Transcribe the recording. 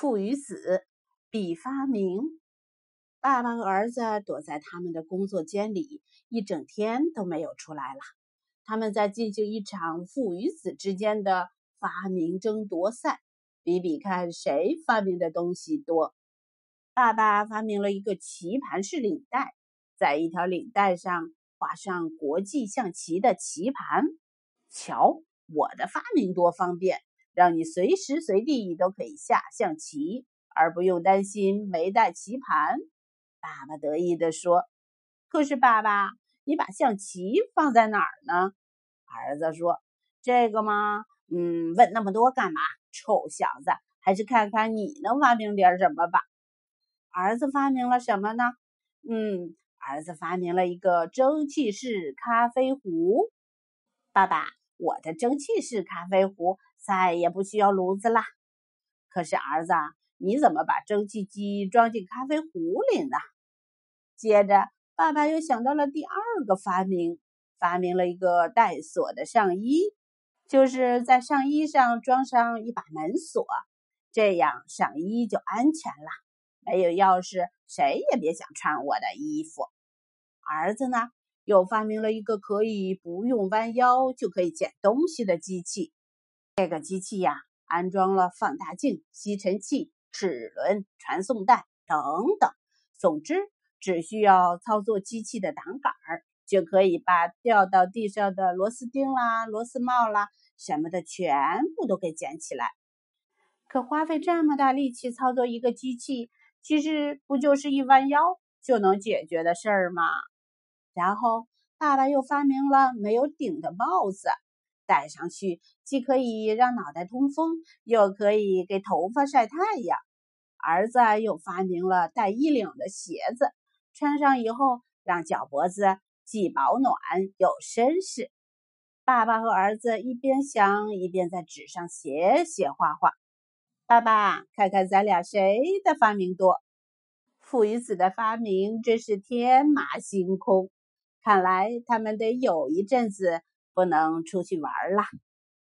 父与子必发明。爸爸和儿子躲在他们的工作间里，一整天都没有出来了。他们在进行一场父与子之间的发明争夺赛，比比看谁发明的东西多。爸爸发明了一个棋盘式领带，在一条领带上画上国际象棋的棋盘。瞧，我的发明多方便！让你随时随地都可以下象棋，而不用担心没带棋盘。爸爸得意地说：“可是，爸爸，你把象棋放在哪儿呢？”儿子说：“这个嘛，嗯，问那么多干嘛？臭小子，还是看看你能发明点什么吧。”儿子发明了什么呢？嗯，儿子发明了一个蒸汽式咖啡壶。爸爸，我的蒸汽式咖啡壶。再也不需要炉子啦。可是儿子，你怎么把蒸汽机装进咖啡壶里呢？接着，爸爸又想到了第二个发明，发明了一个带锁的上衣，就是在上衣上装上一把门锁，这样上衣就安全了。没有钥匙，谁也别想穿我的衣服。儿子呢，又发明了一个可以不用弯腰就可以捡东西的机器。这个机器呀，安装了放大镜、吸尘器、齿轮、传送带等等。总之，只需要操作机器的挡杆儿，就可以把掉到地上的螺丝钉啦、螺丝帽啦什么的全部都给捡起来。可花费这么大力气操作一个机器，其实不就是一弯腰就能解决的事儿吗？然后，爸爸又发明了没有顶的帽子。戴上去既可以让脑袋通风，又可以给头发晒太阳。儿子又发明了带衣领的鞋子，穿上以后让脚脖子既保暖又绅士。爸爸和儿子一边想一边在纸上写写画画。爸爸，看看咱俩谁的发明多？父与子的发明真是天马行空，看来他们得有一阵子。不能出去玩了。